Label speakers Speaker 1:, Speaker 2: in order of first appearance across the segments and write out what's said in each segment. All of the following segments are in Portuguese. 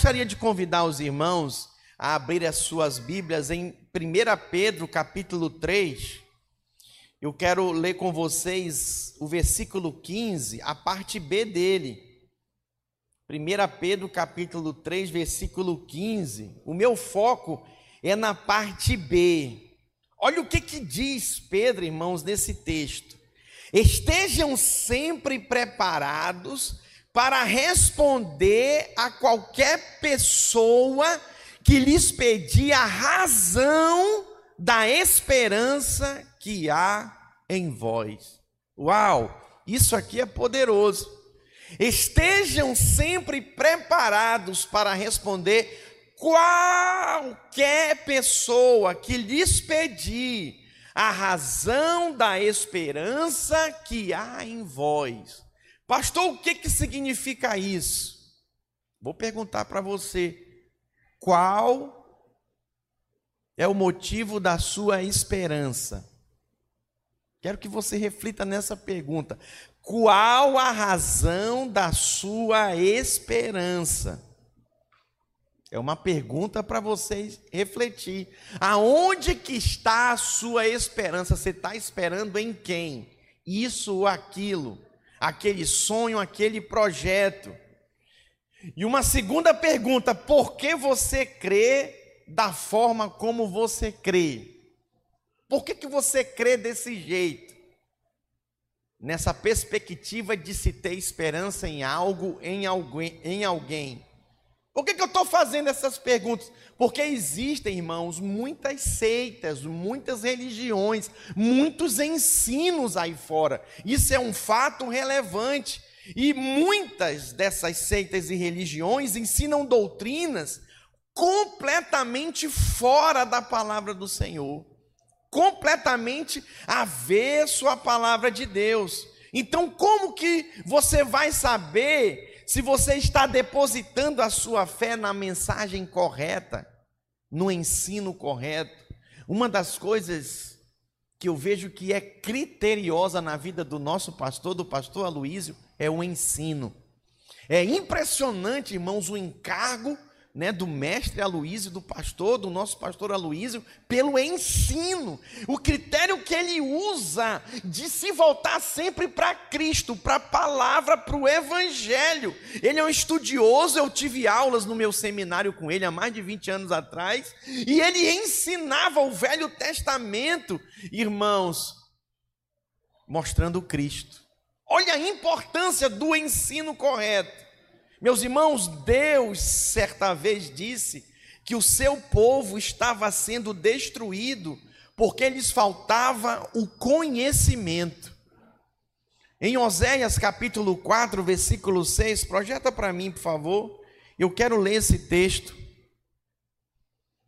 Speaker 1: gostaria de convidar os irmãos a abrir as suas Bíblias em 1 Pedro, capítulo 3. Eu quero ler com vocês o versículo 15, a parte B dele. 1 Pedro, capítulo 3, versículo 15. O meu foco é na parte B. Olha o que, que diz Pedro, irmãos, nesse texto. Estejam sempre preparados para responder a qualquer pessoa que lhes pedir a razão da esperança que há em vós. Uau, isso aqui é poderoso. Estejam sempre preparados para responder qualquer pessoa que lhes pedir a razão da esperança que há em vós. Pastor, o que, que significa isso? Vou perguntar para você. Qual é o motivo da sua esperança? Quero que você reflita nessa pergunta. Qual a razão da sua esperança? É uma pergunta para vocês refletir. Aonde que está a sua esperança? Você está esperando em quem? Isso ou aquilo? Aquele sonho, aquele projeto? E uma segunda pergunta: por que você crê da forma como você crê? Por que, que você crê desse jeito? Nessa perspectiva de se ter esperança em algo, em alguém. Em alguém. Por que, que eu estou fazendo essas perguntas? Porque existem, irmãos, muitas seitas, muitas religiões, muitos ensinos aí fora. Isso é um fato relevante. E muitas dessas seitas e religiões ensinam doutrinas completamente fora da palavra do Senhor completamente avesso à palavra de Deus. Então, como que você vai saber se você está depositando a sua fé na mensagem correta, no ensino correto? Uma das coisas que eu vejo que é criteriosa na vida do nosso pastor, do pastor Aloísio, é o ensino. É impressionante, irmãos, o encargo né, do mestre Aloísio, do pastor, do nosso pastor Aloísio, pelo ensino, o critério que ele usa de se voltar sempre para Cristo, para a palavra, para o Evangelho. Ele é um estudioso, eu tive aulas no meu seminário com ele há mais de 20 anos atrás, e ele ensinava o Velho Testamento, irmãos, mostrando Cristo. Olha a importância do ensino correto. Meus irmãos, Deus certa vez disse que o seu povo estava sendo destruído porque lhes faltava o conhecimento. Em Oséias capítulo 4, versículo 6, projeta para mim, por favor. Eu quero ler esse texto.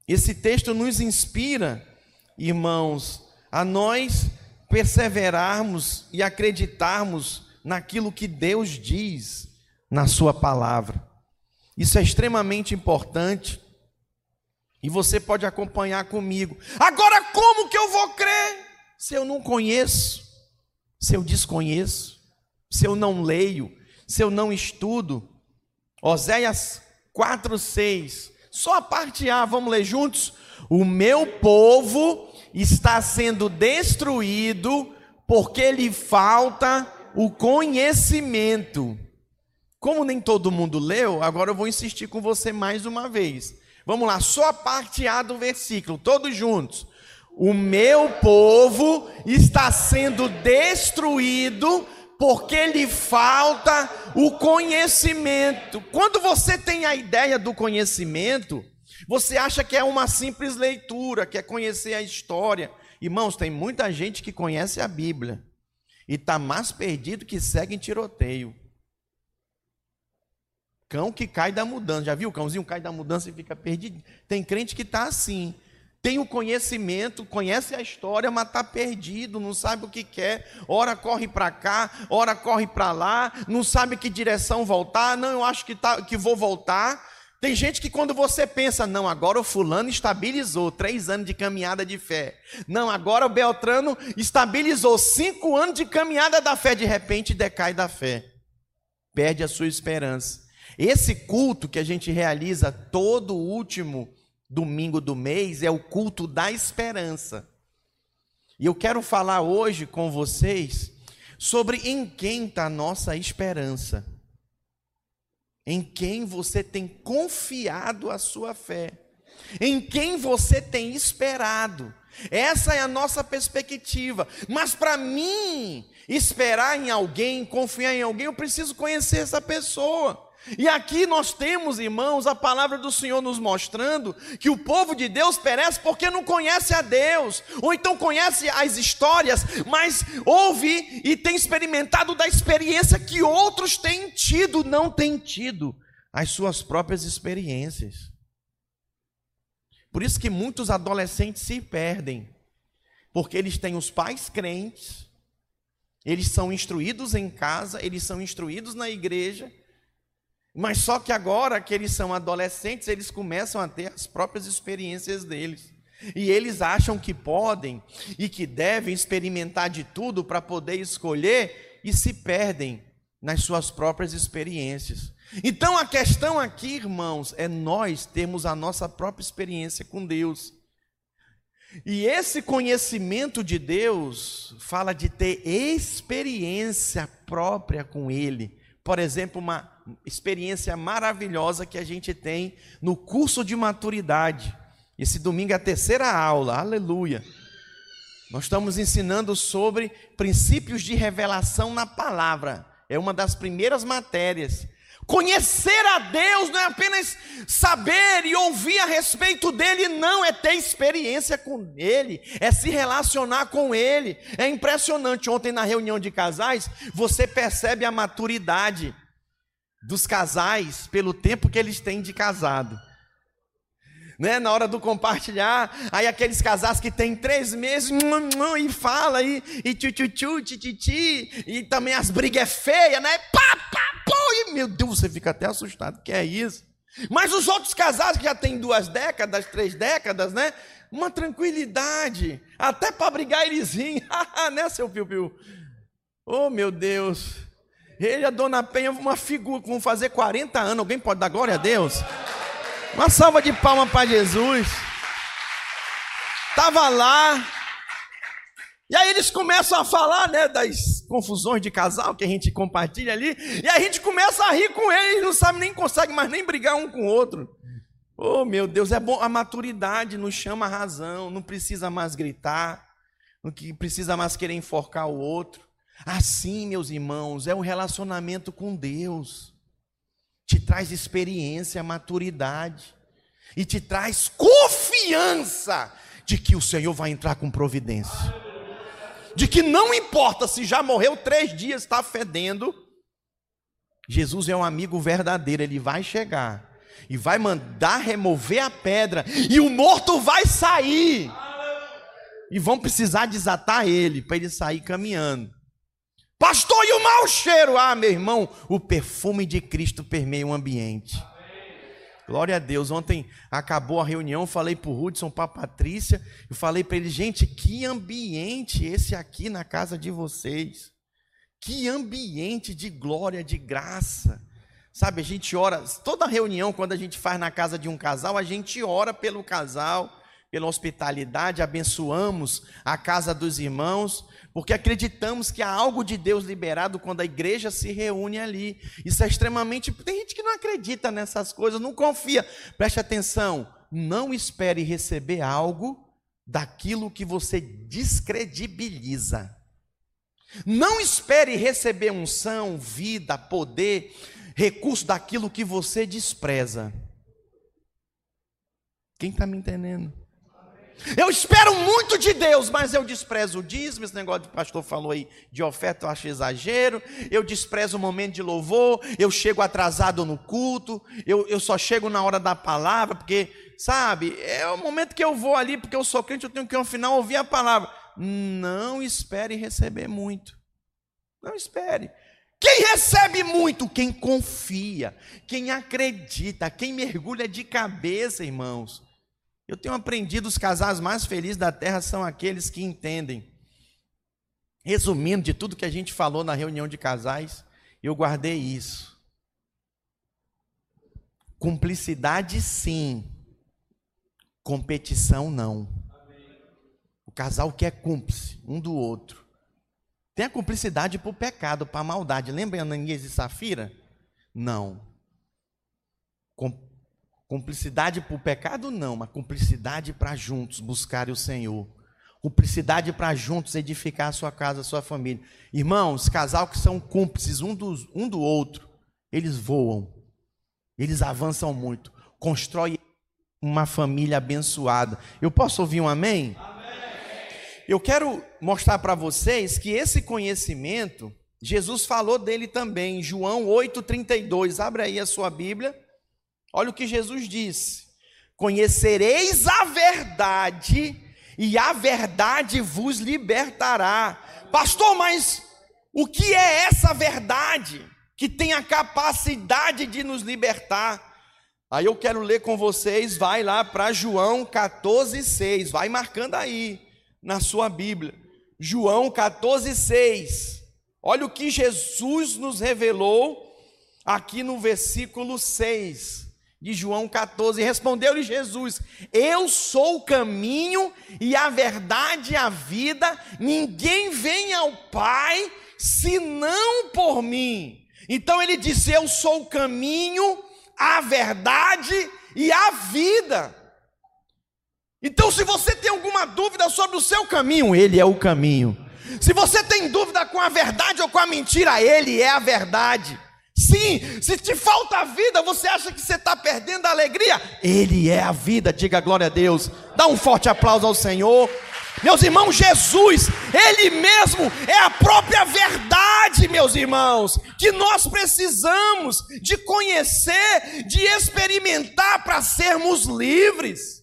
Speaker 1: Esse texto nos inspira, irmãos, a nós perseverarmos e acreditarmos naquilo que Deus diz na Sua palavra. Isso é extremamente importante. E você pode acompanhar comigo. Agora, como que eu vou crer se eu não conheço, se eu desconheço, se eu não leio, se eu não estudo? Oséias 4:6. Só a parte A, vamos ler juntos? O meu povo está sendo destruído porque lhe falta o conhecimento. Como nem todo mundo leu, agora eu vou insistir com você mais uma vez. Vamos lá, só a parte A do versículo, todos juntos. O meu povo está sendo destruído porque lhe falta o conhecimento. Quando você tem a ideia do conhecimento, você acha que é uma simples leitura, que é conhecer a história. Irmãos, tem muita gente que conhece a Bíblia e está mais perdido que segue em tiroteio. Cão que cai da mudança. Já viu o cãozinho cai da mudança e fica perdido? Tem crente que está assim. Tem o conhecimento, conhece a história, mas está perdido, não sabe o que quer. Ora corre para cá, ora corre para lá, não sabe que direção voltar. Não, eu acho que, tá, que vou voltar. Tem gente que quando você pensa, não, agora o fulano estabilizou três anos de caminhada de fé. Não, agora o Beltrano estabilizou cinco anos de caminhada da fé, de repente decai da fé. Perde a sua esperança. Esse culto que a gente realiza todo último domingo do mês é o culto da esperança. E eu quero falar hoje com vocês sobre em quem está a nossa esperança. Em quem você tem confiado a sua fé. Em quem você tem esperado. Essa é a nossa perspectiva. Mas para mim, esperar em alguém, confiar em alguém, eu preciso conhecer essa pessoa. E aqui nós temos, irmãos, a palavra do Senhor nos mostrando que o povo de Deus perece porque não conhece a Deus, ou então conhece as histórias, mas ouve e tem experimentado da experiência que outros têm tido, não têm tido as suas próprias experiências. Por isso que muitos adolescentes se perdem, porque eles têm os pais crentes, eles são instruídos em casa, eles são instruídos na igreja, mas só que agora que eles são adolescentes, eles começam a ter as próprias experiências deles. E eles acham que podem e que devem experimentar de tudo para poder escolher e se perdem nas suas próprias experiências. Então a questão aqui, irmãos, é nós termos a nossa própria experiência com Deus. E esse conhecimento de Deus fala de ter experiência própria com Ele. Por exemplo, uma experiência maravilhosa que a gente tem no curso de maturidade. Esse domingo é a terceira aula, aleluia. Nós estamos ensinando sobre princípios de revelação na palavra. É uma das primeiras matérias. Conhecer a Deus não é apenas saber e ouvir a respeito dele, não, é ter experiência com ele, é se relacionar com ele. É impressionante. Ontem, na reunião de casais, você percebe a maturidade dos casais pelo tempo que eles têm de casado. Né? Na hora do compartilhar, aí aqueles casais que têm três meses e fala aí, e tchu tititi, e também as brigas é feia, né? Pá, pá, pô, e meu Deus, você fica até assustado, que é isso? Mas os outros casais que já têm duas décadas, três décadas, né? Uma tranquilidade, até para brigar eles riem, né, seu piu-piu? Oh, meu Deus. Ele e a dona Penha, uma figura, vão fazer 40 anos. Alguém pode dar glória a Deus? Uma salva de palmas para Jesus. Estava lá. E aí eles começam a falar, né, das confusões de casal que a gente compartilha ali. E a gente começa a rir com eles, não sabe nem consegue mais nem brigar um com o outro. Oh, meu Deus, é bom. A maturidade nos chama a razão. Não precisa mais gritar. Não precisa mais querer enforcar o outro. Assim, meus irmãos, é o relacionamento com Deus. Te traz experiência, maturidade e te traz confiança de que o Senhor vai entrar com providência. De que não importa se já morreu três dias, está fedendo. Jesus é um amigo verdadeiro, ele vai chegar e vai mandar remover a pedra, e o morto vai sair. E vão precisar desatar ele para ele sair caminhando. Pastor, e o mau cheiro? Ah, meu irmão, o perfume de Cristo permeia o ambiente. Glória a Deus. Ontem acabou a reunião, falei para o Hudson, para a Patrícia, eu falei para eles, gente, que ambiente esse aqui na casa de vocês. Que ambiente de glória, de graça. Sabe, a gente ora, toda reunião, quando a gente faz na casa de um casal, a gente ora pelo casal, pela hospitalidade, abençoamos a casa dos irmãos, porque acreditamos que há algo de Deus liberado quando a igreja se reúne ali. Isso é extremamente. Tem gente que não acredita nessas coisas, não confia. Preste atenção, não espere receber algo daquilo que você descredibiliza. Não espere receber unção, vida, poder, recurso daquilo que você despreza. Quem está me entendendo? Eu espero muito de Deus, mas eu desprezo o dízimo. Esse negócio que o pastor falou aí de oferta, eu acho exagero. Eu desprezo o momento de louvor. Eu chego atrasado no culto. Eu, eu só chego na hora da palavra, porque, sabe, é o momento que eu vou ali, porque eu sou crente, eu tenho que ao final ouvir a palavra. Não espere receber muito. Não espere. Quem recebe muito? Quem confia, quem acredita, quem mergulha de cabeça, irmãos. Eu tenho aprendido os casais mais felizes da terra são aqueles que entendem. Resumindo de tudo que a gente falou na reunião de casais, eu guardei isso. Cumplicidade sim, competição não. O casal quer cúmplice um do outro. Tem a cumplicidade para o pecado, para a maldade. Lembra Ananias e Safira? Não. Cumplicidade para o pecado, não, mas cumplicidade para juntos buscarem o Senhor. Cumplicidade para juntos edificar a sua casa, a sua família. Irmãos, casal que são cúmplices um, dos, um do outro, eles voam, eles avançam muito, constroem uma família abençoada. Eu posso ouvir um amém? amém. Eu quero mostrar para vocês que esse conhecimento, Jesus falou dele também, João 8,32. Abre aí a sua Bíblia. Olha o que Jesus disse: Conhecereis a verdade e a verdade vos libertará. Pastor, mas o que é essa verdade que tem a capacidade de nos libertar? Aí eu quero ler com vocês, vai lá para João 14:6, vai marcando aí na sua Bíblia. João 14:6. Olha o que Jesus nos revelou aqui no versículo 6 de João 14. Respondeu-lhe Jesus: Eu sou o caminho e a verdade e a vida, ninguém vem ao Pai senão por mim. Então ele disse: Eu sou o caminho, a verdade e a vida. Então, se você tem alguma dúvida sobre o seu caminho, ele é o caminho. Se você tem dúvida com a verdade ou com a mentira, ele é a verdade. Sim, se te falta vida, você acha que você está perdendo a alegria? Ele é a vida, diga glória a Deus. Dá um forte aplauso ao Senhor. Meus irmãos, Jesus, Ele mesmo é a própria verdade, meus irmãos, que nós precisamos de conhecer, de experimentar para sermos livres.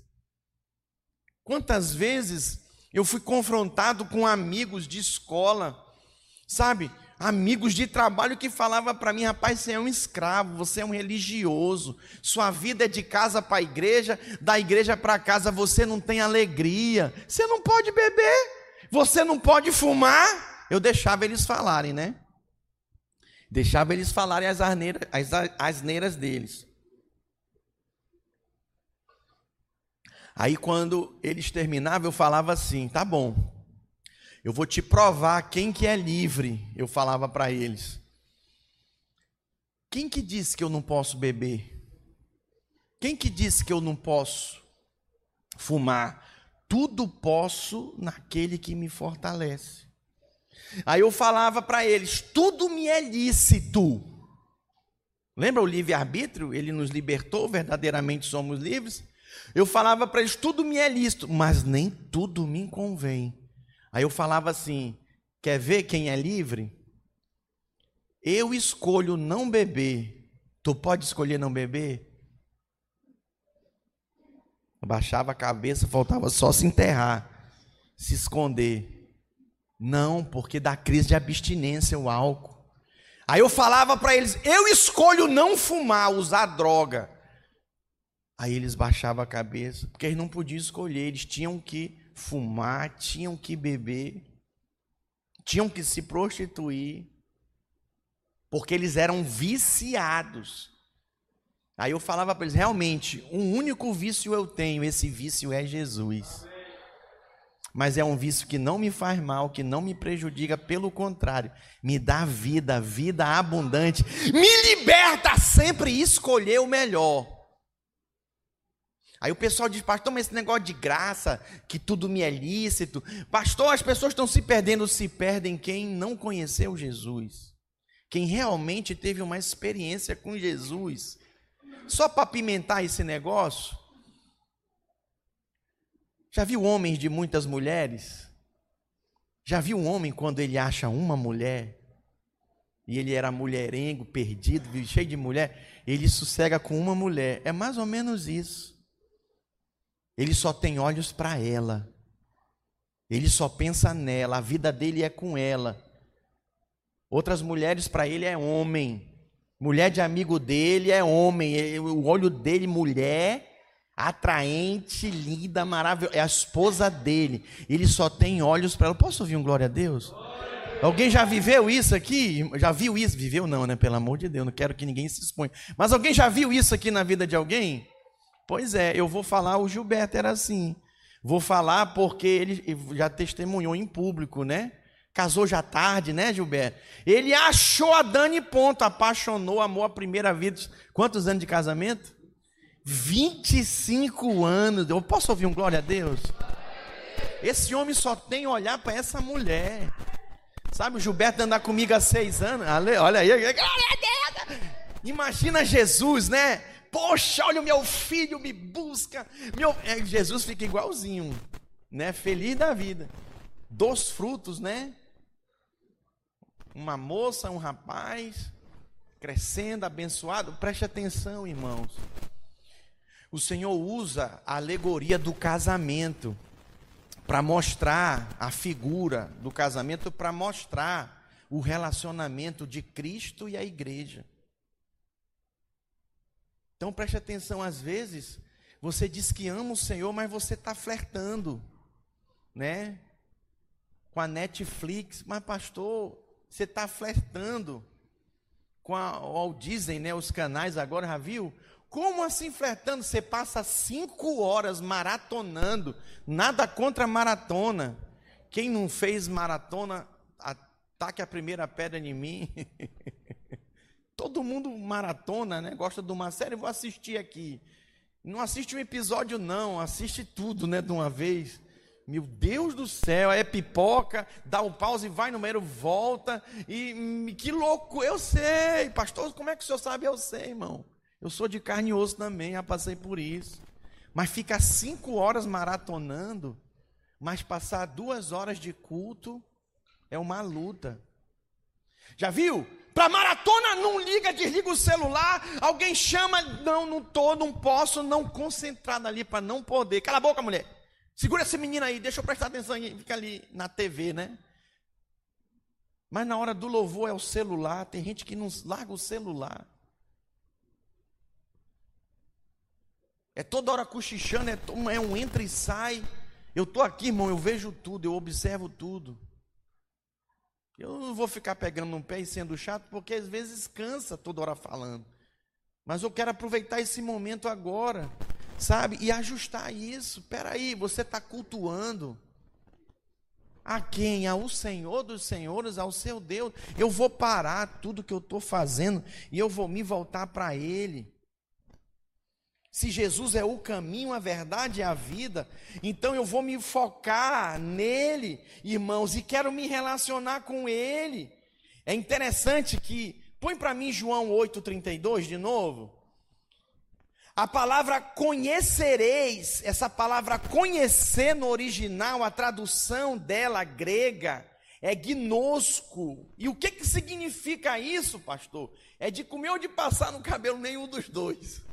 Speaker 1: Quantas vezes eu fui confrontado com amigos de escola, sabe? Amigos de trabalho que falava para mim, rapaz, você é um escravo, você é um religioso, sua vida é de casa para a igreja, da igreja para casa você não tem alegria, você não pode beber, você não pode fumar. Eu deixava eles falarem, né? Deixava eles falarem as asneiras, as asneiras deles. Aí quando eles terminavam, eu falava assim: tá bom, eu vou te provar quem que é livre, eu falava para eles. Quem que disse que eu não posso beber? Quem que disse que eu não posso fumar? Tudo posso naquele que me fortalece. Aí eu falava para eles: tudo me é lícito. Lembra o livre-arbítrio? Ele nos libertou, verdadeiramente somos livres. Eu falava para eles: tudo me é lícito, mas nem tudo me convém. Aí eu falava assim: quer ver quem é livre? Eu escolho não beber. Tu pode escolher não beber? Baixava a cabeça, faltava só se enterrar, se esconder. Não, porque dá crise de abstinência o álcool. Aí eu falava para eles: eu escolho não fumar, usar droga. Aí eles baixavam a cabeça, porque eles não podiam escolher, eles tinham que fumar, tinham que beber, tinham que se prostituir, porque eles eram viciados. Aí eu falava para eles: realmente, um único vício eu tenho, esse vício é Jesus. Mas é um vício que não me faz mal, que não me prejudica, pelo contrário, me dá vida, vida abundante, me liberta sempre escolher o melhor. Aí o pessoal diz, pastor, mas esse negócio de graça, que tudo me é lícito. Pastor, as pessoas estão se perdendo, se perdem quem não conheceu Jesus. Quem realmente teve uma experiência com Jesus. Só para pimentar esse negócio. Já viu homens de muitas mulheres? Já viu um homem quando ele acha uma mulher? E ele era mulherengo, perdido, cheio de mulher. Ele sossega com uma mulher. É mais ou menos isso. Ele só tem olhos para ela. Ele só pensa nela, a vida dele é com ela. Outras mulheres para ele é homem. Mulher de amigo dele é homem. O olho dele, mulher, atraente, linda, maravilhosa. É a esposa dele. Ele só tem olhos para ela. Posso ouvir um glória a Deus? Alguém já viveu isso aqui? Já viu isso? Viveu não, né? Pelo amor de Deus, não quero que ninguém se exponha. Mas alguém já viu isso aqui na vida de alguém? Pois é, eu vou falar, o Gilberto era assim. Vou falar porque ele já testemunhou em público, né? Casou já tarde, né, Gilberto? Ele achou a Dani ponto, apaixonou, amou a primeira vida. Quantos anos de casamento? 25 anos. Eu posso ouvir um glória a Deus? Esse homem só tem olhar para essa mulher. Sabe, o Gilberto andar comigo há seis anos. Olha aí, glória a Deus. Imagina Jesus, né? Poxa, olha o meu filho me busca. Meu... É, Jesus fica igualzinho, né? Feliz da vida. Dos frutos, né? Uma moça, um rapaz, crescendo, abençoado. Preste atenção, irmãos. O Senhor usa a alegoria do casamento para mostrar a figura do casamento, para mostrar o relacionamento de Cristo e a igreja. Então preste atenção, às vezes você diz que ama o Senhor, mas você está flertando, né? Com a Netflix, mas pastor, você está flertando com a Walt Disney, né? Os canais agora, já viu? Como assim flertando? Você passa cinco horas maratonando. Nada contra maratona. Quem não fez maratona, ataque a primeira pedra em mim. Todo mundo maratona, né? Gosta de uma série, vou assistir aqui. Não assiste um episódio, não, assiste tudo, né? De uma vez. Meu Deus do céu, é pipoca, dá o pause, vai no meio, volta. E hum, que louco, eu sei, pastor, como é que o senhor sabe? Eu sei, irmão. Eu sou de carne e osso também, já passei por isso. Mas ficar cinco horas maratonando, mas passar duas horas de culto é uma luta. Já viu? Para maratona não liga, desliga o celular, alguém chama, não, não tô, não posso, não concentrado ali para não poder. Cala a boca, mulher. Segura essa menina aí, deixa eu prestar atenção aí, fica ali na TV, né? Mas na hora do louvor é o celular, tem gente que não larga o celular. É toda hora cochichando, é, é um entra e sai. Eu estou aqui, irmão, eu vejo tudo, eu observo tudo. Eu não vou ficar pegando no pé e sendo chato, porque às vezes cansa toda hora falando. Mas eu quero aproveitar esse momento agora, sabe? E ajustar isso. Peraí, você está cultuando. A quem? Ao Senhor dos Senhores, ao seu Deus. Eu vou parar tudo que eu estou fazendo e eu vou me voltar para Ele. Se Jesus é o caminho, a verdade e a vida, então eu vou me focar nele, irmãos, e quero me relacionar com ele. É interessante que, põe para mim João 8,32 de novo. A palavra conhecereis, essa palavra conhecer no original, a tradução dela grega, é gnosco. E o que, que significa isso, pastor? É de comer ou de passar no cabelo nenhum dos dois.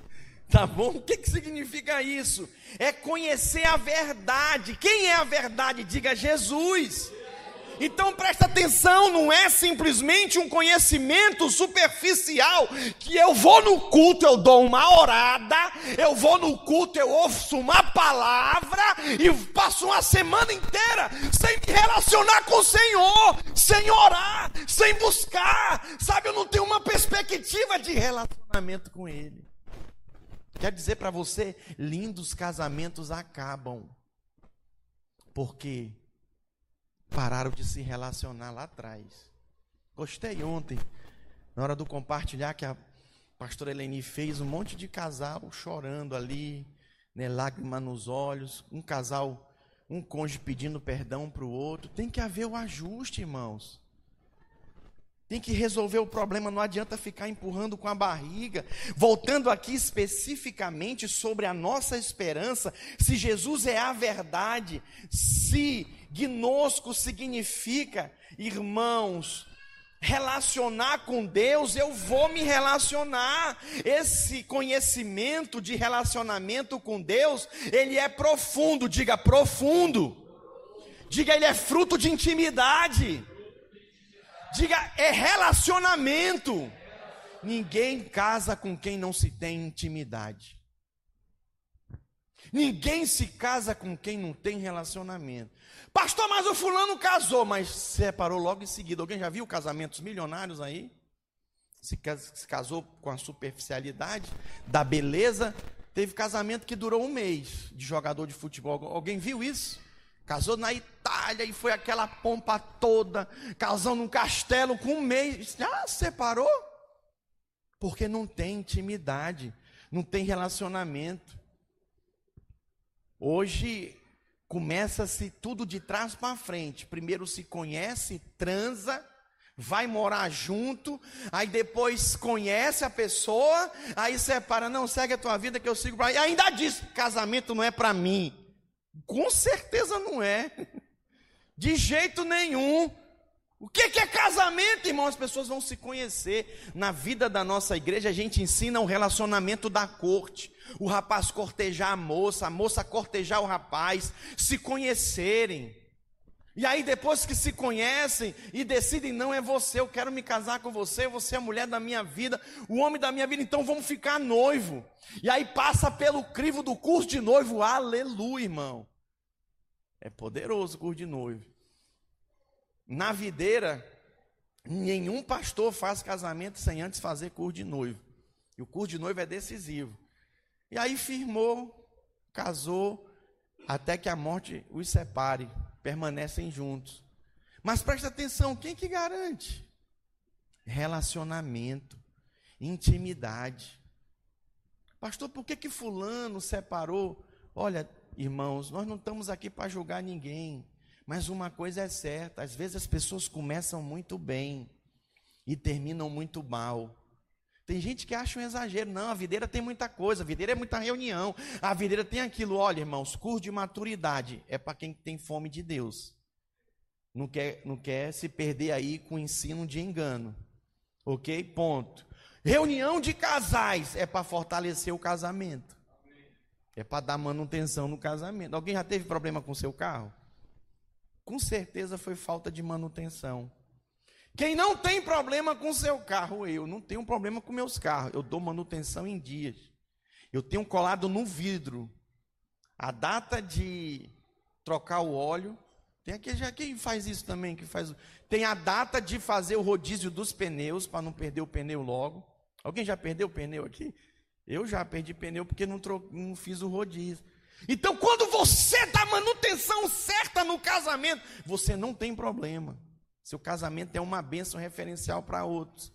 Speaker 1: Tá bom? O que, que significa isso? É conhecer a verdade. Quem é a verdade? Diga Jesus. Então presta atenção, não é simplesmente um conhecimento superficial que eu vou no culto, eu dou uma orada, eu vou no culto, eu ouço uma palavra e passo uma semana inteira sem me relacionar com o Senhor, sem orar, sem buscar, sabe? Eu não tenho uma perspectiva de relacionamento com Ele. Quer dizer para você, lindos casamentos acabam. Porque pararam de se relacionar lá atrás. Gostei ontem, na hora do compartilhar que a pastora Eleni fez, um monte de casal chorando ali, né, lágrima nos olhos, um casal, um cônjuge pedindo perdão para o outro. Tem que haver o ajuste, irmãos. Tem que resolver o problema, não adianta ficar empurrando com a barriga. Voltando aqui especificamente sobre a nossa esperança, se Jesus é a verdade, se gnosco significa, irmãos, relacionar com Deus, eu vou me relacionar. Esse conhecimento de relacionamento com Deus, ele é profundo, diga profundo. Diga, ele é fruto de intimidade. Diga, é relacionamento. Ninguém casa com quem não se tem intimidade. Ninguém se casa com quem não tem relacionamento. Pastor, mas o fulano casou, mas separou logo em seguida. Alguém já viu casamentos milionários aí? Se casou com a superficialidade da beleza. Teve casamento que durou um mês de jogador de futebol. Alguém viu isso? Casou na Itália e foi aquela pompa toda, casou num castelo com um mês. Já separou? Porque não tem intimidade, não tem relacionamento. Hoje começa-se tudo de trás para frente. Primeiro se conhece, transa, vai morar junto, aí depois conhece a pessoa, aí separa, não, segue a tua vida que eu sigo para. E ainda diz: casamento não é para mim. Com certeza não é. De jeito nenhum. O que é casamento, irmão? As pessoas vão se conhecer. Na vida da nossa igreja, a gente ensina o relacionamento da corte. O rapaz cortejar a moça, a moça cortejar o rapaz, se conhecerem. E aí, depois que se conhecem e decidem, não é você, eu quero me casar com você, você é a mulher da minha vida, o homem da minha vida, então vamos ficar noivo. E aí passa pelo crivo do curso de noivo, aleluia, irmão. É poderoso o curso de noivo. Na videira, nenhum pastor faz casamento sem antes fazer curso de noivo. E o curso de noivo é decisivo. E aí firmou, casou, até que a morte os separe, permanecem juntos. Mas presta atenção, quem que garante? Relacionamento, intimidade. Pastor, por que que fulano separou? Olha, irmãos, nós não estamos aqui para julgar ninguém. Mas uma coisa é certa: às vezes as pessoas começam muito bem e terminam muito mal. Tem gente que acha um exagero. Não, a videira tem muita coisa, a videira é muita reunião, a videira tem aquilo. Olha, irmãos, curso de maturidade é para quem tem fome de Deus. Não quer, não quer se perder aí com ensino de engano. Ok? Ponto. Reunião de casais é para fortalecer o casamento. É para dar manutenção no casamento. Alguém já teve problema com seu carro? com certeza foi falta de manutenção. Quem não tem problema com seu carro, eu não tenho problema com meus carros, eu dou manutenção em dias. Eu tenho colado no vidro a data de trocar o óleo. Tem aquele já quem faz isso também, que faz. Tem a data de fazer o rodízio dos pneus para não perder o pneu logo. Alguém já perdeu o pneu aqui? Eu já perdi pneu porque não, tro... não fiz o rodízio. Então, quando você dá manutenção certa no casamento, você não tem problema. Seu casamento é uma bênção referencial para outros.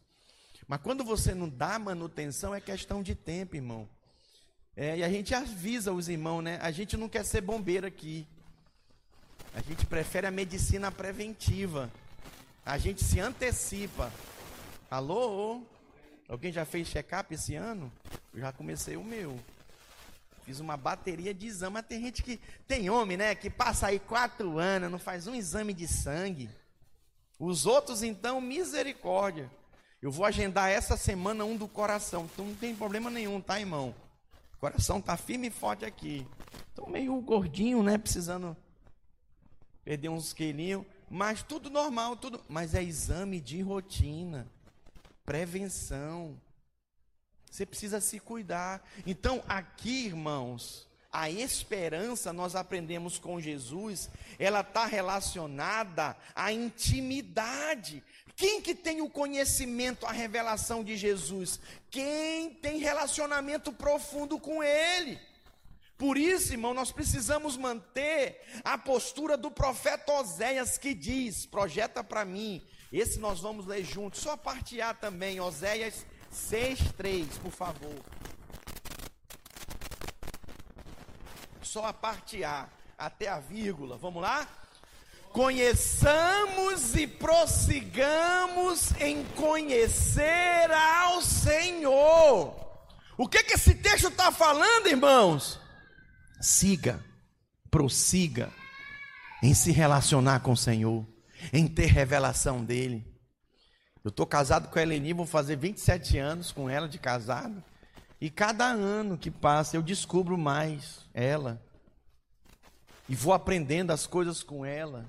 Speaker 1: Mas quando você não dá manutenção, é questão de tempo, irmão. É, e a gente avisa os irmãos, né? A gente não quer ser bombeiro aqui. A gente prefere a medicina preventiva. A gente se antecipa. Alô? Alguém já fez check-up esse ano? Eu já comecei o meu. Fiz uma bateria de exame. Mas tem gente que. Tem homem, né? Que passa aí quatro anos, não faz um exame de sangue. Os outros, então, misericórdia. Eu vou agendar essa semana um do coração. Então não tem problema nenhum, tá, irmão? O coração tá firme e forte aqui. Estou meio gordinho, né? Precisando perder uns quilinhos. Mas tudo normal, tudo. Mas é exame de rotina. Prevenção. Você precisa se cuidar. Então, aqui, irmãos, a esperança, nós aprendemos com Jesus, ela está relacionada à intimidade. Quem que tem o conhecimento, a revelação de Jesus? Quem tem relacionamento profundo com Ele. Por isso, irmão, nós precisamos manter a postura do profeta Oséias que diz: projeta para mim. Esse nós vamos ler juntos, só parte A também, Oséias 6,3, por favor. Só a parte A, até a vírgula. Vamos lá? Conheçamos e prossigamos em conhecer ao Senhor. O que, que esse texto está falando, irmãos? Siga, prossiga em se relacionar com o Senhor, em ter revelação dEle. Eu estou casado com a Eleni, vou fazer 27 anos com ela de casado. E cada ano que passa eu descubro mais ela. E vou aprendendo as coisas com ela.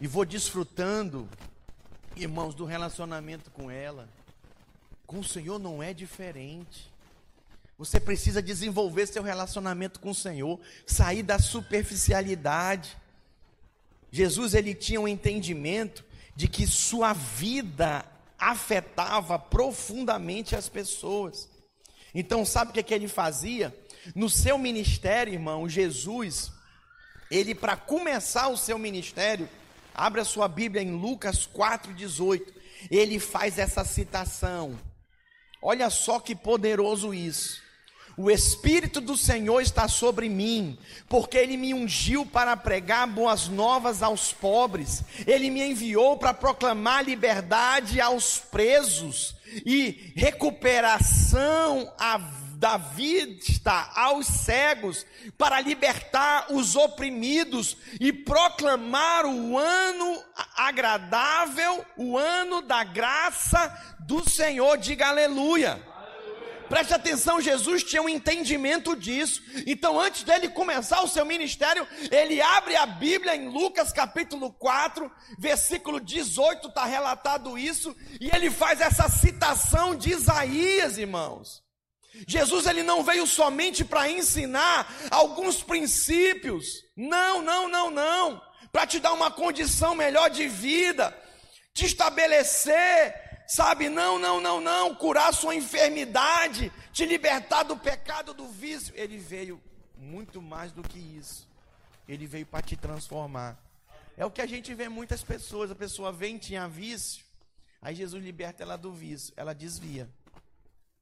Speaker 1: E vou desfrutando, irmãos, do relacionamento com ela. Com o Senhor não é diferente. Você precisa desenvolver seu relacionamento com o Senhor, sair da superficialidade. Jesus ele tinha um entendimento de que sua vida afetava profundamente as pessoas. Então, sabe o que, é que ele fazia? No seu ministério, irmão, Jesus, ele para começar o seu ministério, abre a sua Bíblia em Lucas 4:18. Ele faz essa citação. Olha só que poderoso isso. O Espírito do Senhor está sobre mim, porque Ele me ungiu para pregar boas novas aos pobres, Ele me enviou para proclamar liberdade aos presos e recuperação a da vista aos cegos, para libertar os oprimidos e proclamar o ano agradável, o ano da graça do Senhor. Diga aleluia. Preste atenção, Jesus tinha um entendimento disso. Então, antes dele começar o seu ministério, ele abre a Bíblia em Lucas capítulo 4, versículo 18, está relatado isso, e ele faz essa citação de Isaías, irmãos. Jesus ele não veio somente para ensinar alguns princípios. Não, não, não, não. Para te dar uma condição melhor de vida, te estabelecer, sabe? Não, não, não, não. Curar sua enfermidade, te libertar do pecado, do vício. Ele veio muito mais do que isso. Ele veio para te transformar. É o que a gente vê muitas pessoas. A pessoa vem, tinha vício. Aí Jesus liberta ela do vício. Ela desvia.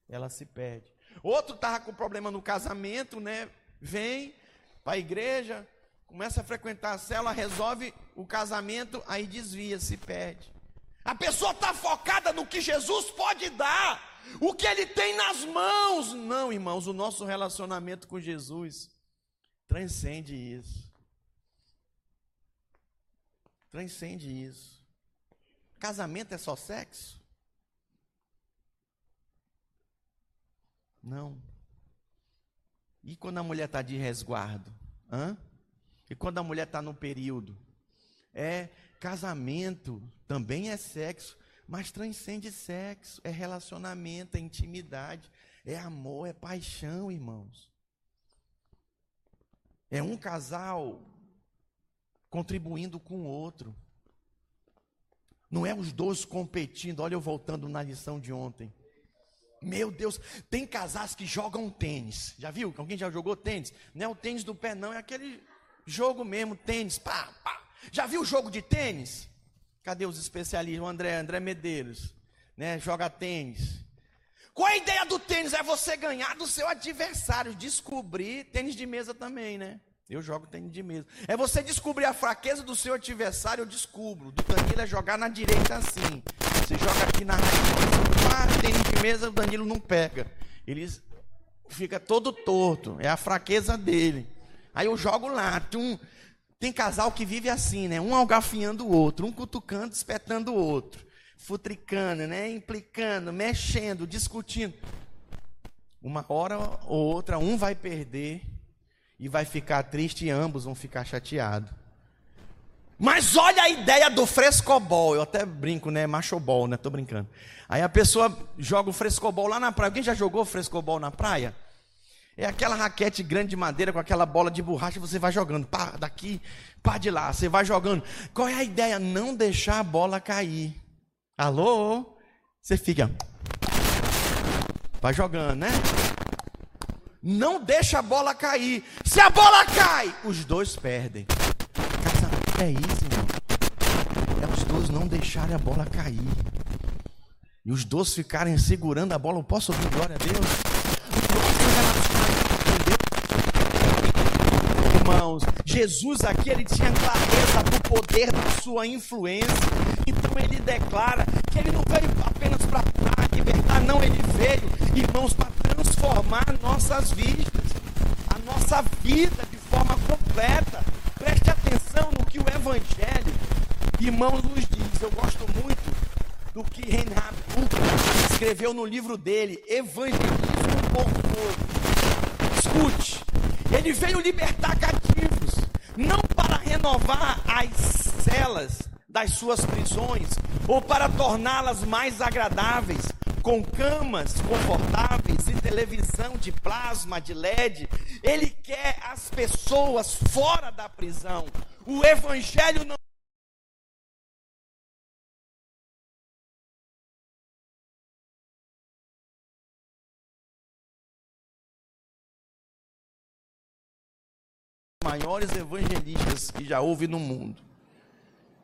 Speaker 1: Ela se perde. Outro estava com problema no casamento, né? Vem para a igreja, começa a frequentar a cela, resolve o casamento, aí desvia, se perde. A pessoa está focada no que Jesus pode dar, o que ele tem nas mãos. Não, irmãos, o nosso relacionamento com Jesus transcende isso. Transcende isso. Casamento é só sexo? Não. E quando a mulher está de resguardo? Hã? E quando a mulher está no período? É casamento, também é sexo, mas transcende sexo, é relacionamento, é intimidade, é amor, é paixão, irmãos. É um casal contribuindo com o outro. Não é os dois competindo. Olha, eu voltando na lição de ontem. Meu Deus, tem casais que jogam tênis. Já viu? Alguém já jogou tênis? Não é o tênis do pé, não, é aquele jogo mesmo, tênis. Pá, pá. Já viu o jogo de tênis? Cadê os especialistas? O André, André Medeiros, né? Joga tênis. Qual a ideia do tênis? É você ganhar do seu adversário, descobrir tênis de mesa também, né? Eu jogo tênis de mesa. É você descobrir a fraqueza do seu adversário, eu descubro. Do Danilo é jogar na direita assim. Você joga aqui na raiz, tênis de mesa, o Danilo não pega. Ele fica todo torto. É a fraqueza dele. Aí eu jogo lá. Tem, um, tem casal que vive assim, né? Um algafiando o outro, um cutucando, espetando o outro. Futricando, né? Implicando, mexendo, discutindo. Uma hora ou outra, um vai perder e vai ficar triste e ambos vão ficar chateados. Mas olha a ideia do frescobol. Eu até brinco, né? Machobol, né? Tô brincando. Aí a pessoa joga o frescobol lá na praia. Alguém já jogou frescobol na praia? É aquela raquete grande de madeira com aquela bola de borracha, você vai jogando, pá, daqui, pá de lá, você vai jogando. Qual é a ideia? Não deixar a bola cair. Alô? Você fica. Vai jogando, né? Não deixa a bola cair. Se a bola cai, os dois perdem. Casamento é isso, irmão. É os dois não deixarem a bola cair. E os dois ficarem segurando a bola. Eu posso ouvir glória a Deus? Irmãos, Jesus aqui ele tinha clareza do poder da sua influência. Então ele declara que ele não veio apenas para libertar, não, ele veio, irmãos, para transformar nossas vidas, a nossa vida de forma completa. Preste atenção no que o Evangelho, irmãos, nos diz. Eu gosto muito do que Reinhard Bucher escreveu no livro dele, Evangelismo por Povo. Escute, ele veio libertar cativos, não para renovar as celas das suas prisões, ou para torná-las mais agradáveis, com camas confortáveis e televisão de plasma, de LED. Ele quer as pessoas fora da prisão. O Evangelho não maiores evangelistas que já houve no mundo.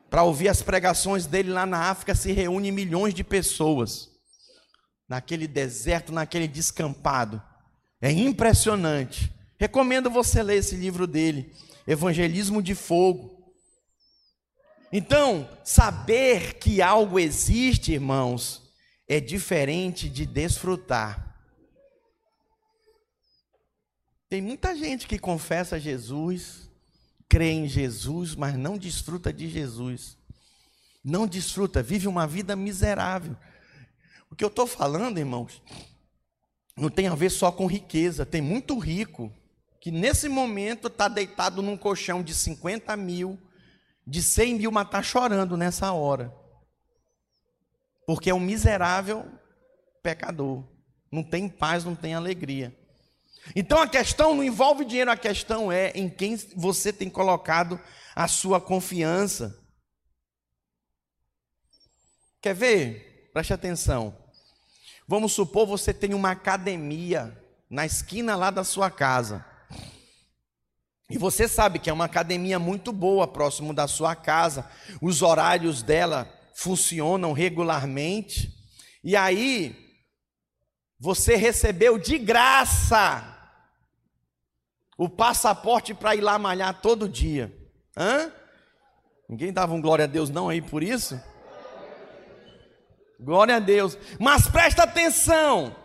Speaker 1: Para ouvir as pregações dele lá na África se reúnem milhões de pessoas. Naquele deserto, naquele descampado. É impressionante. Recomendo você ler esse livro dele, Evangelismo de Fogo. Então, saber que algo existe, irmãos, é diferente de desfrutar. Tem muita gente que confessa Jesus, crê em Jesus, mas não desfruta de Jesus. Não desfruta, vive uma vida miserável. O que eu estou falando, irmãos, não tem a ver só com riqueza. Tem muito rico que nesse momento está deitado num colchão de 50 mil, de 100 mil, mas está chorando nessa hora. Porque é um miserável pecador. Não tem paz, não tem alegria. Então a questão não envolve dinheiro, a questão é em quem você tem colocado a sua confiança. Quer ver? Preste atenção. Vamos supor você tem uma academia na esquina lá da sua casa. E você sabe que é uma academia muito boa, próximo da sua casa. Os horários dela funcionam regularmente. E aí, você recebeu de graça o passaporte para ir lá malhar todo dia. Hã? Ninguém dava um glória a Deus não aí por isso? Glória a Deus. Mas presta atenção.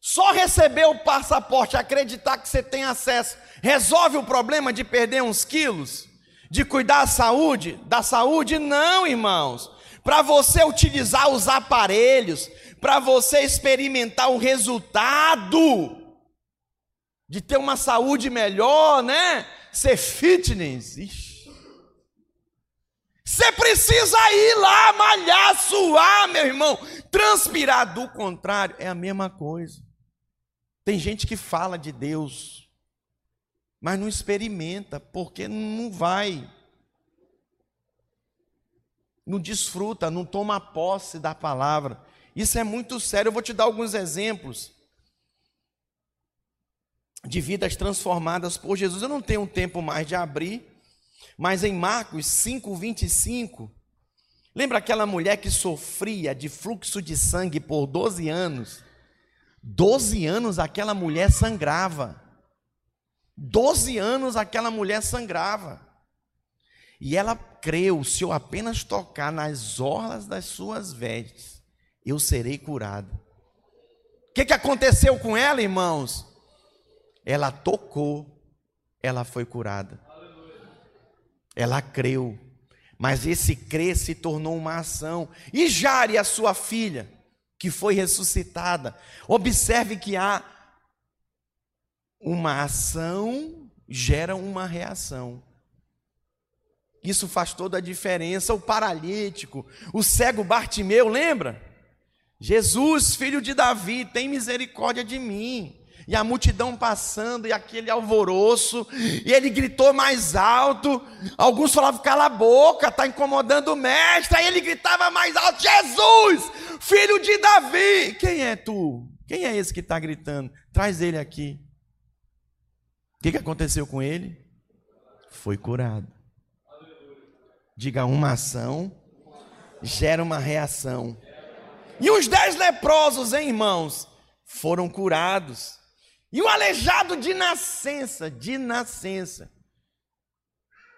Speaker 1: Só receber o passaporte, acreditar que você tem acesso, resolve o problema de perder uns quilos? De cuidar da saúde? Da saúde? Não, irmãos. Para você utilizar os aparelhos, para você experimentar o resultado, de ter uma saúde melhor, né? Ser fitness. Ixi. Você precisa ir lá, malhar, suar, meu irmão, transpirar. Do contrário, é a mesma coisa. Tem gente que fala de Deus, mas não experimenta, porque não vai. Não desfruta, não toma posse da palavra. Isso é muito sério. Eu vou te dar alguns exemplos de vidas transformadas por Jesus. Eu não tenho tempo mais de abrir, mas em Marcos 5, 25, lembra aquela mulher que sofria de fluxo de sangue por 12 anos? 12 anos aquela mulher sangrava. 12 anos aquela mulher sangrava. E ela creu: se eu apenas tocar nas orlas das suas vestes, eu serei curada. O que, que aconteceu com ela, irmãos? Ela tocou, ela foi curada. Ela creu. Mas esse crer se tornou uma ação. E Jare, a sua filha, que foi ressuscitada, observe que há uma ação gera uma reação. Isso faz toda a diferença. O paralítico, o cego Bartimeu, lembra? Jesus, filho de Davi, tem misericórdia de mim e a multidão passando, e aquele alvoroço, e ele gritou mais alto. Alguns falavam: cala a boca, está incomodando o mestre. Aí ele gritava mais alto: Jesus, filho de Davi. Quem é tu? Quem é esse que está gritando? Traz ele aqui. O que, que aconteceu com ele? Foi curado. Diga: uma ação gera uma reação. E os dez leprosos, hein, irmãos, foram curados. E o aleijado de nascença, de nascença,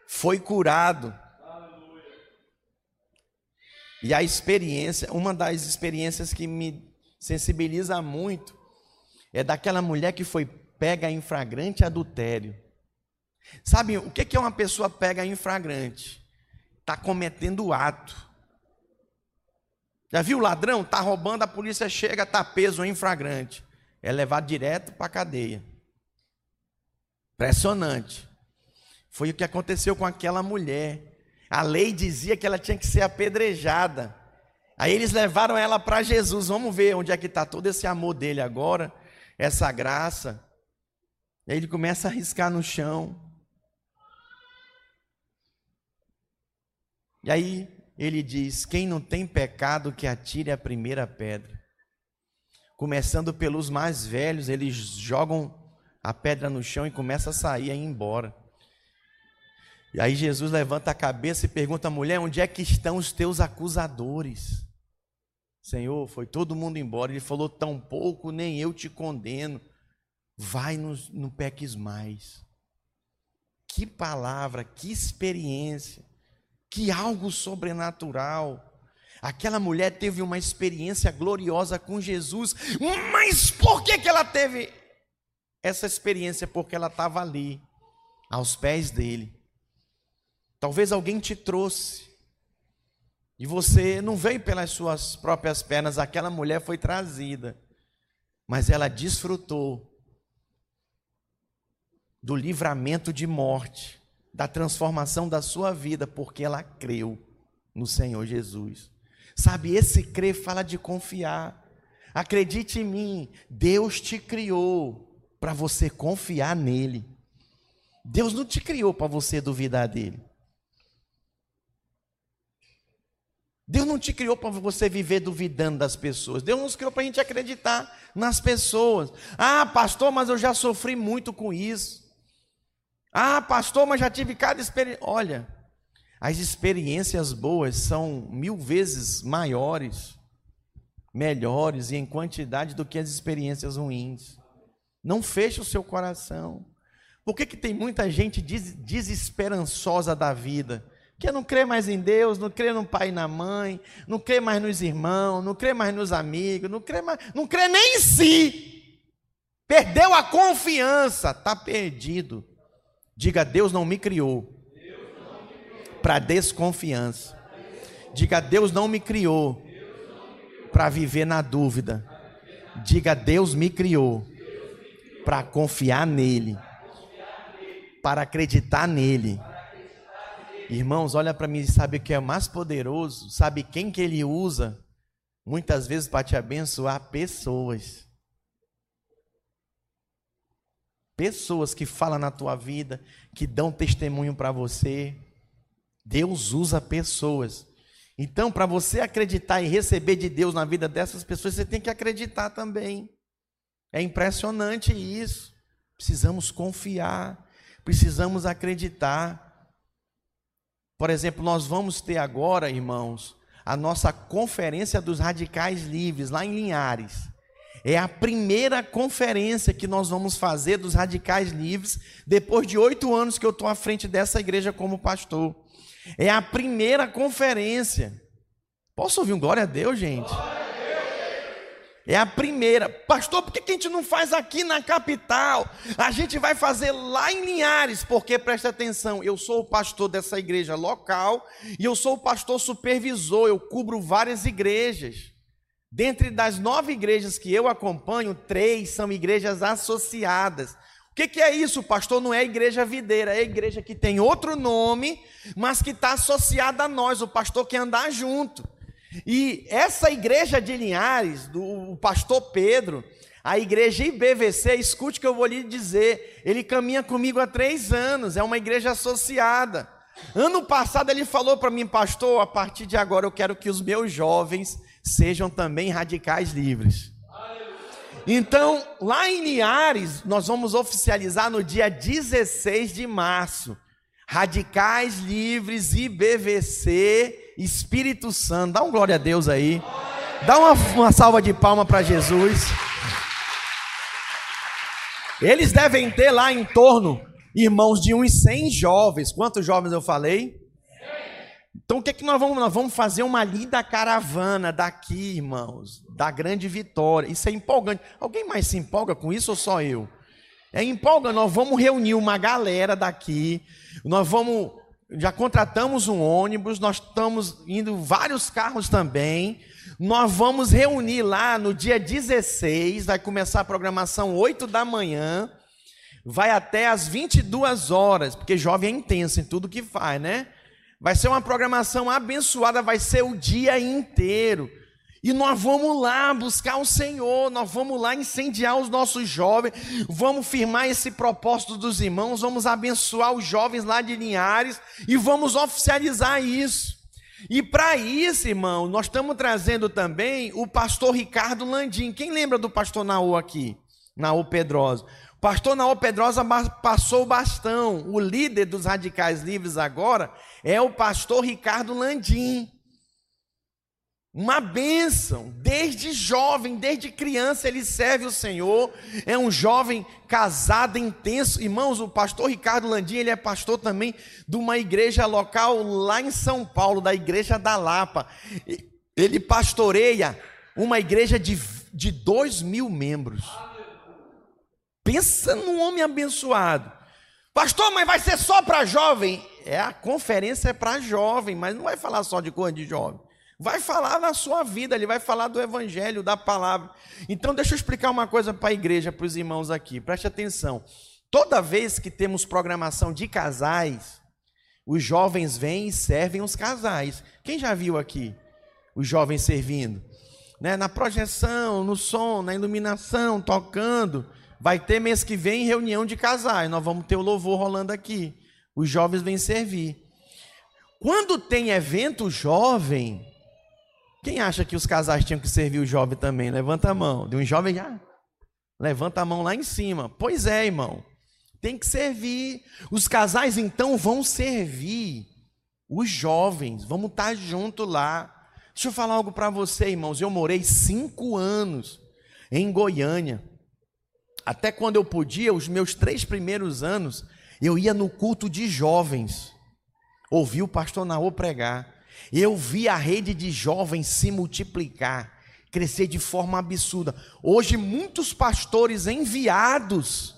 Speaker 1: foi curado. E a experiência, uma das experiências que me sensibiliza muito, é daquela mulher que foi pega em flagrante adultério. Sabe o que é uma pessoa pega em flagrante? Está cometendo ato. Já viu o ladrão? Está roubando, a polícia chega, está preso em flagrante é levado direto para a cadeia. Impressionante. Foi o que aconteceu com aquela mulher. A lei dizia que ela tinha que ser apedrejada. Aí eles levaram ela para Jesus. Vamos ver onde é que está todo esse amor dele agora, essa graça. E aí ele começa a riscar no chão. E aí ele diz: Quem não tem pecado, que atire a primeira pedra. Começando pelos mais velhos, eles jogam a pedra no chão e começa a sair e ir embora. E aí Jesus levanta a cabeça e pergunta mulher: Onde é que estão os teus acusadores? Senhor, foi todo mundo embora. Ele falou: Tão pouco, nem eu te condeno. Vai no, no peques mais. Que palavra, que experiência, que algo sobrenatural. Aquela mulher teve uma experiência gloriosa com Jesus, mas por que, que ela teve essa experiência? Porque ela estava ali, aos pés dele. Talvez alguém te trouxe, e você não veio pelas suas próprias pernas, aquela mulher foi trazida, mas ela desfrutou do livramento de morte, da transformação da sua vida, porque ela creu no Senhor Jesus. Sabe, esse crer fala de confiar. Acredite em mim, Deus te criou para você confiar nele. Deus não te criou para você duvidar dele. Deus não te criou para você viver duvidando das pessoas. Deus nos criou para a gente acreditar nas pessoas. Ah, pastor, mas eu já sofri muito com isso. Ah, pastor, mas já tive cada experiência. Olha, as experiências boas são mil vezes maiores, melhores e em quantidade do que as experiências ruins. Não feche o seu coração. Por que, que tem muita gente des desesperançosa da vida? Que não crê mais em Deus, não crê no pai e na mãe, não crê mais nos irmãos, não crê mais nos amigos, não crê, mais, não crê nem em si. Perdeu a confiança, está perdido. Diga, Deus não me criou para desconfiança. Diga, Deus não me criou para viver na dúvida. Diga, Deus me criou para confiar nele, para acreditar nele. Irmãos, olha para mim e sabe o que é mais poderoso? Sabe quem que ele usa muitas vezes para te abençoar? Pessoas. Pessoas que falam na tua vida, que dão testemunho para você. Deus usa pessoas. Então, para você acreditar e receber de Deus na vida dessas pessoas, você tem que acreditar também. É impressionante isso. Precisamos confiar, precisamos acreditar. Por exemplo, nós vamos ter agora, irmãos, a nossa Conferência dos Radicais Livres, lá em Linhares. É a primeira conferência que nós vamos fazer dos Radicais Livres, depois de oito anos que eu estou à frente dessa igreja como pastor. É a primeira conferência. Posso ouvir um glória a Deus, gente? É a primeira. Pastor, por que a gente não faz aqui na capital? A gente vai fazer lá em Linhares, porque presta atenção, eu sou o pastor dessa igreja local e eu sou o pastor supervisor, eu cubro várias igrejas. Dentre das nove igrejas que eu acompanho, três são igrejas associadas. O que, que, é isso, pastor? Não é igreja videira, é igreja que tem outro nome, mas que está associada a nós. O pastor quer andar junto. E essa igreja de Linhares, do pastor Pedro, a igreja IBVC, escute o que eu vou lhe dizer, ele caminha comigo há três anos, é uma igreja associada. Ano passado ele falou para mim, pastor, a partir de agora eu quero que os meus jovens sejam também radicais livres. Então, lá em Linhares, nós vamos oficializar no dia 16 de março. Radicais Livres, IBVC, Espírito Santo. Dá um glória a Deus aí. Dá uma, uma salva de palma para Jesus. Eles devem ter lá em torno, irmãos, de uns 100 jovens. Quantos jovens eu falei? Então o que, é que nós vamos? Nós vamos fazer uma linda caravana daqui, irmãos, da grande vitória. Isso é empolgante. Alguém mais se empolga com isso ou só eu? É empolgante. Nós vamos reunir uma galera daqui. Nós vamos. Já contratamos um ônibus, nós estamos indo vários carros também. Nós vamos reunir lá no dia 16, vai começar a programação 8 da manhã, vai até as 22 horas, porque jovem é intenso em tudo que faz, né? Vai ser uma programação abençoada, vai ser o dia inteiro. E nós vamos lá buscar o Senhor, nós vamos lá incendiar os nossos jovens, vamos firmar esse propósito dos irmãos, vamos abençoar os jovens lá de Linhares e vamos oficializar isso. E para isso, irmão, nós estamos trazendo também o pastor Ricardo Landim. Quem lembra do pastor Naô aqui? Naô Pedrosa. Pastor Naô Pedrosa passou o bastão. O líder dos radicais livres agora é o pastor Ricardo Landim. Uma bênção, desde jovem, desde criança ele serve o Senhor, é um jovem casado, intenso. Irmãos, o pastor Ricardo Landim, ele é pastor também de uma igreja local lá em São Paulo, da igreja da Lapa. Ele pastoreia uma igreja de, de dois mil membros. Pensa num homem abençoado. Pastor, mas vai ser só para jovem? É, a conferência é para jovem, mas não vai falar só de coisa de jovem. Vai falar na sua vida, ele vai falar do evangelho, da palavra. Então, deixa eu explicar uma coisa para a igreja, para os irmãos aqui. Preste atenção. Toda vez que temos programação de casais, os jovens vêm e servem os casais. Quem já viu aqui os jovens servindo? Né? Na projeção, no som, na iluminação, tocando. Vai ter mês que vem reunião de casais. Nós vamos ter o louvor rolando aqui. Os jovens vêm servir. Quando tem evento jovem, quem acha que os casais tinham que servir o jovem também? Levanta a mão. De um jovem já? Levanta a mão lá em cima. Pois é, irmão. Tem que servir. Os casais então vão servir os jovens. Vamos estar junto lá. Deixa eu falar algo para você, irmãos. Eu morei cinco anos em Goiânia. Até quando eu podia, os meus três primeiros anos, eu ia no culto de jovens. Ouvi o pastor Naô pregar. Eu vi a rede de jovens se multiplicar, crescer de forma absurda. Hoje, muitos pastores enviados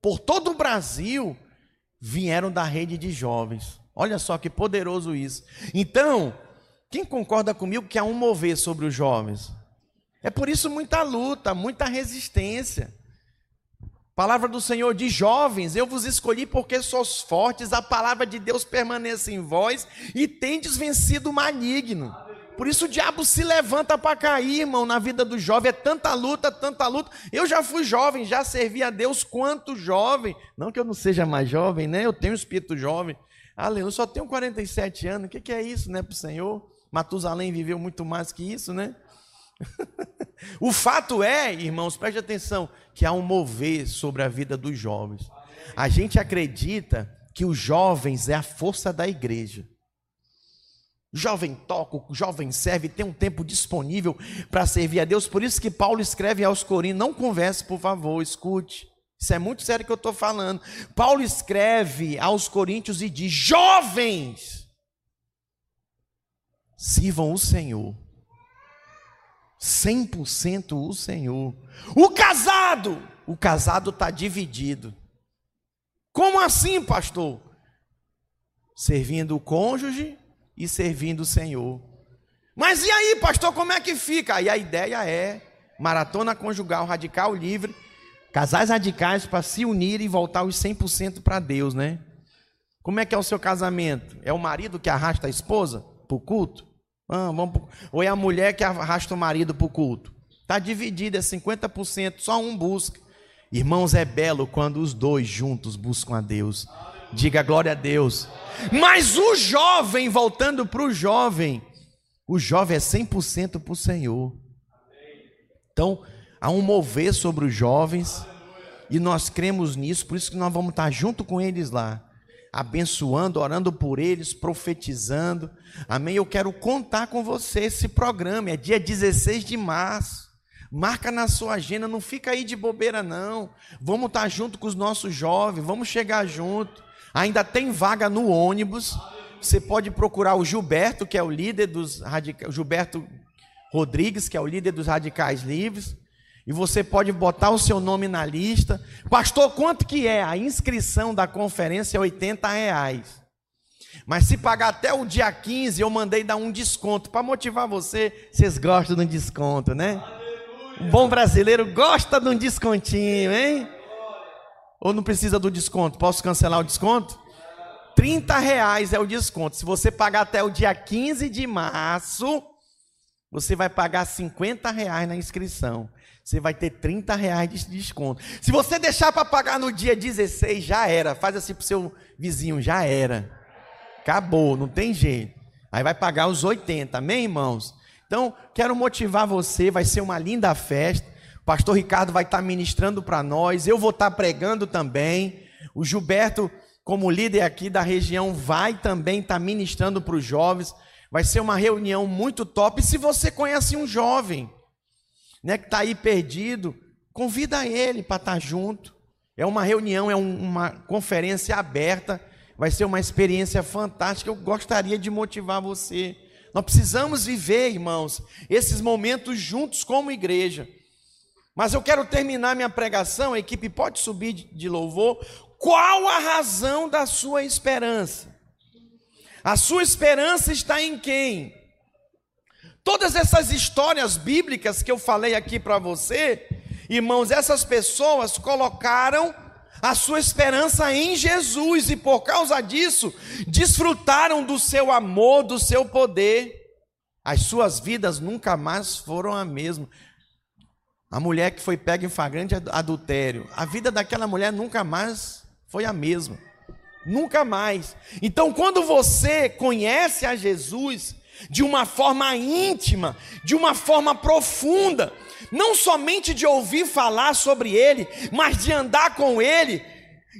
Speaker 1: por todo o Brasil vieram da rede de jovens. Olha só que poderoso isso. Então, quem concorda comigo que há um mover sobre os jovens? É por isso muita luta, muita resistência. Palavra do Senhor de jovens, eu vos escolhi porque sois fortes, a palavra de Deus permanece em vós e tendes vencido o maligno. Por isso o diabo se levanta para cair, irmão, na vida do jovem. É tanta luta, tanta luta. Eu já fui jovem, já servi a Deus quanto jovem. Não que eu não seja mais jovem, né? Eu tenho espírito jovem. Aleluia, eu só tenho 47 anos. O que, que é isso, né, para o Senhor? Matusalém viveu muito mais que isso, né? o fato é, irmãos, preste atenção, que há um mover sobre a vida dos jovens. A gente acredita que os jovens é a força da igreja. Jovem toca, jovem serve, tem um tempo disponível para servir a Deus. Por isso que Paulo escreve aos Coríntios: não converse, por favor, escute. Isso é muito sério que eu estou falando. Paulo escreve aos Coríntios e diz: jovens, sirvam o Senhor 100% o Senhor. O casado, o casado está dividido. Como assim, pastor? Servindo o cônjuge e servindo o Senhor. Mas e aí, pastor, como é que fica? Aí a ideia é maratona conjugal radical livre, casais radicais para se unir e voltar os 100% para Deus, né? Como é que é o seu casamento? É o marido que arrasta a esposa para o culto? Ah, vamos Ou é a mulher que arrasta o marido para o culto? Está dividida, é 50%, só um busca. Irmãos, é belo quando os dois juntos buscam a Deus. Diga glória a Deus. Mas o jovem, voltando para o jovem, o jovem é 100% para o Senhor. Então, há um mover sobre os jovens, e nós cremos nisso, por isso que nós vamos estar junto com eles lá abençoando, orando por eles, profetizando. Amém? Eu quero contar com você esse programa, é dia 16 de março. Marca na sua agenda, não fica aí de bobeira não. Vamos estar junto com os nossos jovens, vamos chegar junto. Ainda tem vaga no ônibus. Você pode procurar o Gilberto, que é o líder dos radicais, Gilberto Rodrigues, que é o líder dos radicais livres. E você pode botar o seu nome na lista. Pastor, quanto que é? A inscrição da conferência é 80 reais. Mas se pagar até o dia 15, eu mandei dar um desconto. Para motivar você, vocês gostam de um desconto, né? Um bom brasileiro gosta de um descontinho, hein? Ou não precisa do desconto? Posso cancelar o desconto? 30 reais é o desconto. Se você pagar até o dia 15 de março, você vai pagar 50 reais na inscrição. Você vai ter 30 reais de desconto. Se você deixar para pagar no dia 16, já era. Faz assim pro seu vizinho, já era. Acabou, não tem jeito. Aí vai pagar os 80, amém, irmãos? Então, quero motivar você, vai ser uma linda festa. O pastor Ricardo vai estar ministrando para nós, eu vou estar pregando também. O Gilberto, como líder aqui da região, vai também estar ministrando para os jovens. Vai ser uma reunião muito top. E se você conhece um jovem, né, que está aí perdido, convida ele para estar junto. É uma reunião, é um, uma conferência aberta. Vai ser uma experiência fantástica. Eu gostaria de motivar você. Nós precisamos viver, irmãos, esses momentos juntos como igreja. Mas eu quero terminar minha pregação, a equipe pode subir de louvor. Qual a razão da sua esperança? A sua esperança está em quem? Todas essas histórias bíblicas que eu falei aqui para você, irmãos, essas pessoas colocaram a sua esperança em Jesus e por causa disso desfrutaram do seu amor, do seu poder. As suas vidas nunca mais foram a mesma. A mulher que foi pega em flagrante adultério, a vida daquela mulher nunca mais foi a mesma. Nunca mais. Então, quando você conhece a Jesus de uma forma íntima, de uma forma profunda, não somente de ouvir falar sobre Ele, mas de andar com Ele,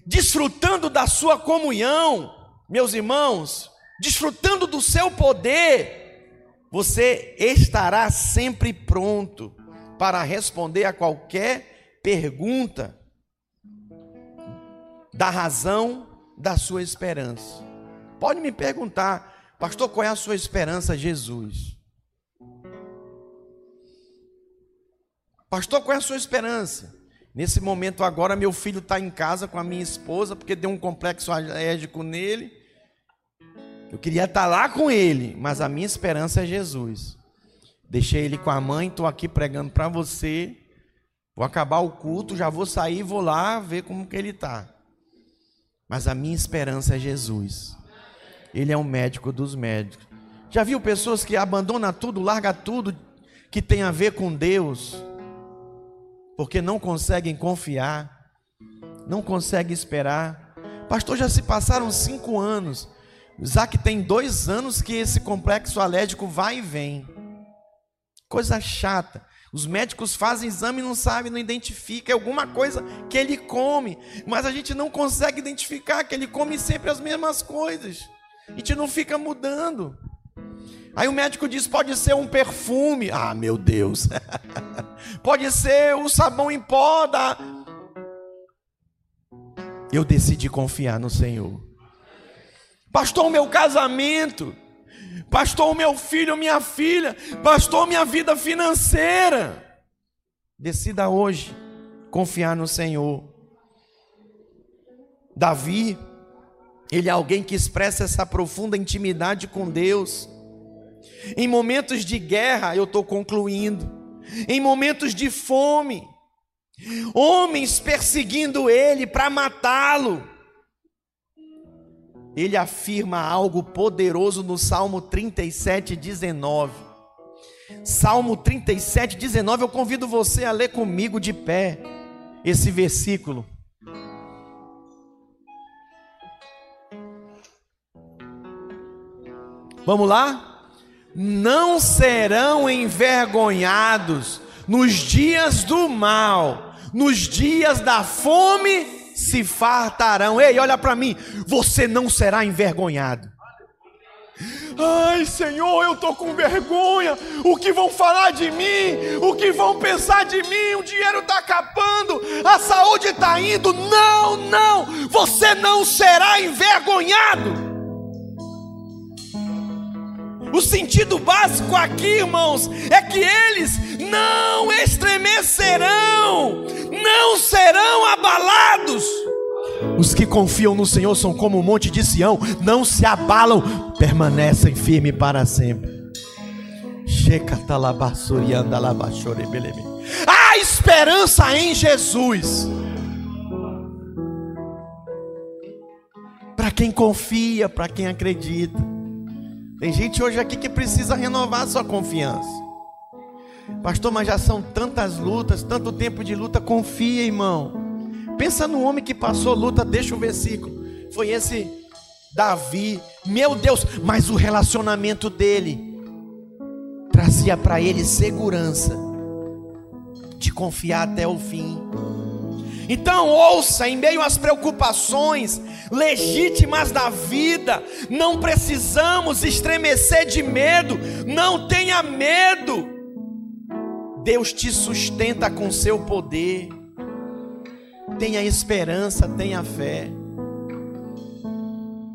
Speaker 1: desfrutando da sua comunhão, meus irmãos, desfrutando do seu poder, você estará sempre pronto para responder a qualquer pergunta da razão da sua esperança. Pode me perguntar, pastor, qual é a sua esperança, Jesus? Pastor, qual é a sua esperança? Nesse momento agora, meu filho está em casa com a minha esposa, porque deu um complexo alérgico nele. Eu queria estar tá lá com ele, mas a minha esperança é Jesus. Deixei ele com a mãe, estou aqui pregando para você. Vou acabar o culto, já vou sair, vou lá ver como que ele está. Mas a minha esperança é Jesus. Ele é o médico dos médicos. Já viu pessoas que abandonam tudo, larga tudo que tem a ver com Deus, porque não conseguem confiar, não conseguem esperar. Pastor, já se passaram cinco anos. Isaac tem dois anos que esse complexo alérgico vai e vem. Coisa chata. Os médicos fazem exame e não sabem, não identificam. É alguma coisa que ele come. Mas a gente não consegue identificar que ele come sempre as mesmas coisas. A gente não fica mudando. Aí o médico diz: pode ser um perfume. Ah, meu Deus. pode ser o sabão em pó da. Eu decidi confiar no Senhor. Pastor, o meu casamento. Pastor, meu filho, minha filha, pastor, minha vida financeira. Decida hoje confiar no Senhor. Davi, ele é alguém que expressa essa profunda intimidade com Deus. Em momentos de guerra, eu estou concluindo. Em momentos de fome, homens perseguindo ele para matá-lo ele afirma algo poderoso no Salmo 37, 19. Salmo 37, 19, eu convido você a ler comigo de pé esse versículo. Vamos lá? Não serão envergonhados nos dias do mal, nos dias da fome se fartarão. Ei, olha para mim, você não será envergonhado. Ai, Senhor, eu estou com vergonha. O que vão falar de mim? O que vão pensar de mim? O dinheiro está acabando, a saúde está indo. Não, não, você não será envergonhado. O sentido básico aqui, irmãos, é que eles não estremecerão, não serão abalados. Os que confiam no Senhor são como o monte de Sião, não se abalam, permanecem firmes para sempre. Há esperança em Jesus. para quem confia, para quem acredita. Tem gente hoje aqui que precisa renovar sua confiança. Pastor, mas já são tantas lutas, tanto tempo de luta, confia, irmão. Pensa no homem que passou luta, deixa o versículo. Foi esse Davi, meu Deus, mas o relacionamento dele trazia para ele segurança de confiar até o fim. Então, ouça, em meio às preocupações legítimas da vida, não precisamos estremecer de medo, não tenha medo. Deus te sustenta com seu poder. Tenha esperança, tenha fé.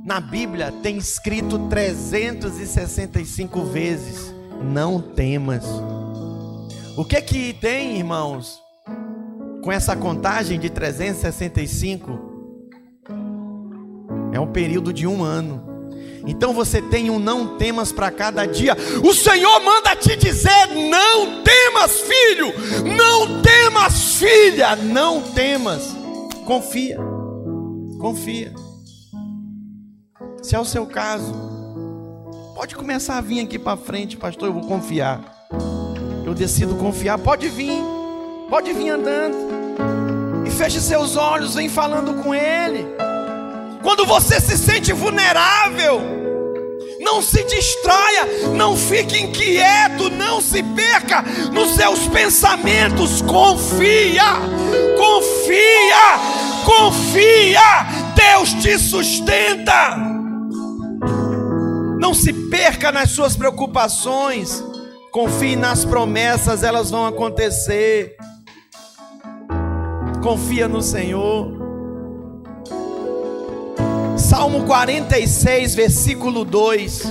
Speaker 1: Na Bíblia tem escrito 365 vezes: não temas. O que que tem, irmãos? Com essa contagem de 365, é um período de um ano. Então você tem um não temas para cada dia. O Senhor manda te dizer: não temas, filho, não temas, filha, não temas. Confia, confia. Se é o seu caso, pode começar a vir aqui para frente, pastor. Eu vou confiar. Eu decido confiar. Pode vir. Pode vir andando. Feche seus olhos, vem falando com Ele. Quando você se sente vulnerável, não se distraia, não fique inquieto, não se perca nos seus pensamentos. Confia, confia, confia. Deus te sustenta. Não se perca nas suas preocupações. Confie nas promessas, elas vão acontecer confia no Senhor. Salmo 46, versículo 2.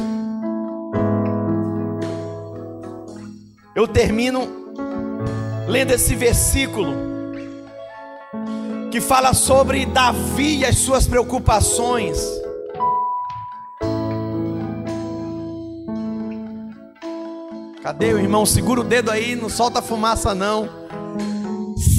Speaker 1: Eu termino lendo esse versículo que fala sobre Davi e as suas preocupações. Cadê o irmão? Segura o dedo aí, não solta fumaça não.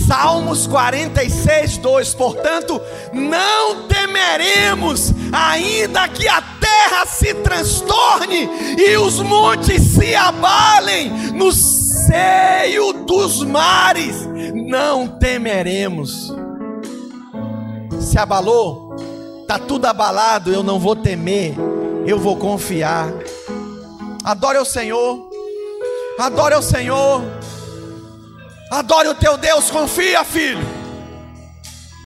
Speaker 1: Salmos 46, 2: Portanto, não temeremos, ainda que a terra se transtorne e os montes se abalem no seio dos mares, não temeremos. Se abalou, está tudo abalado, eu não vou temer, eu vou confiar. Adore o Senhor, adore o Senhor. Adore o teu Deus, confia, filho.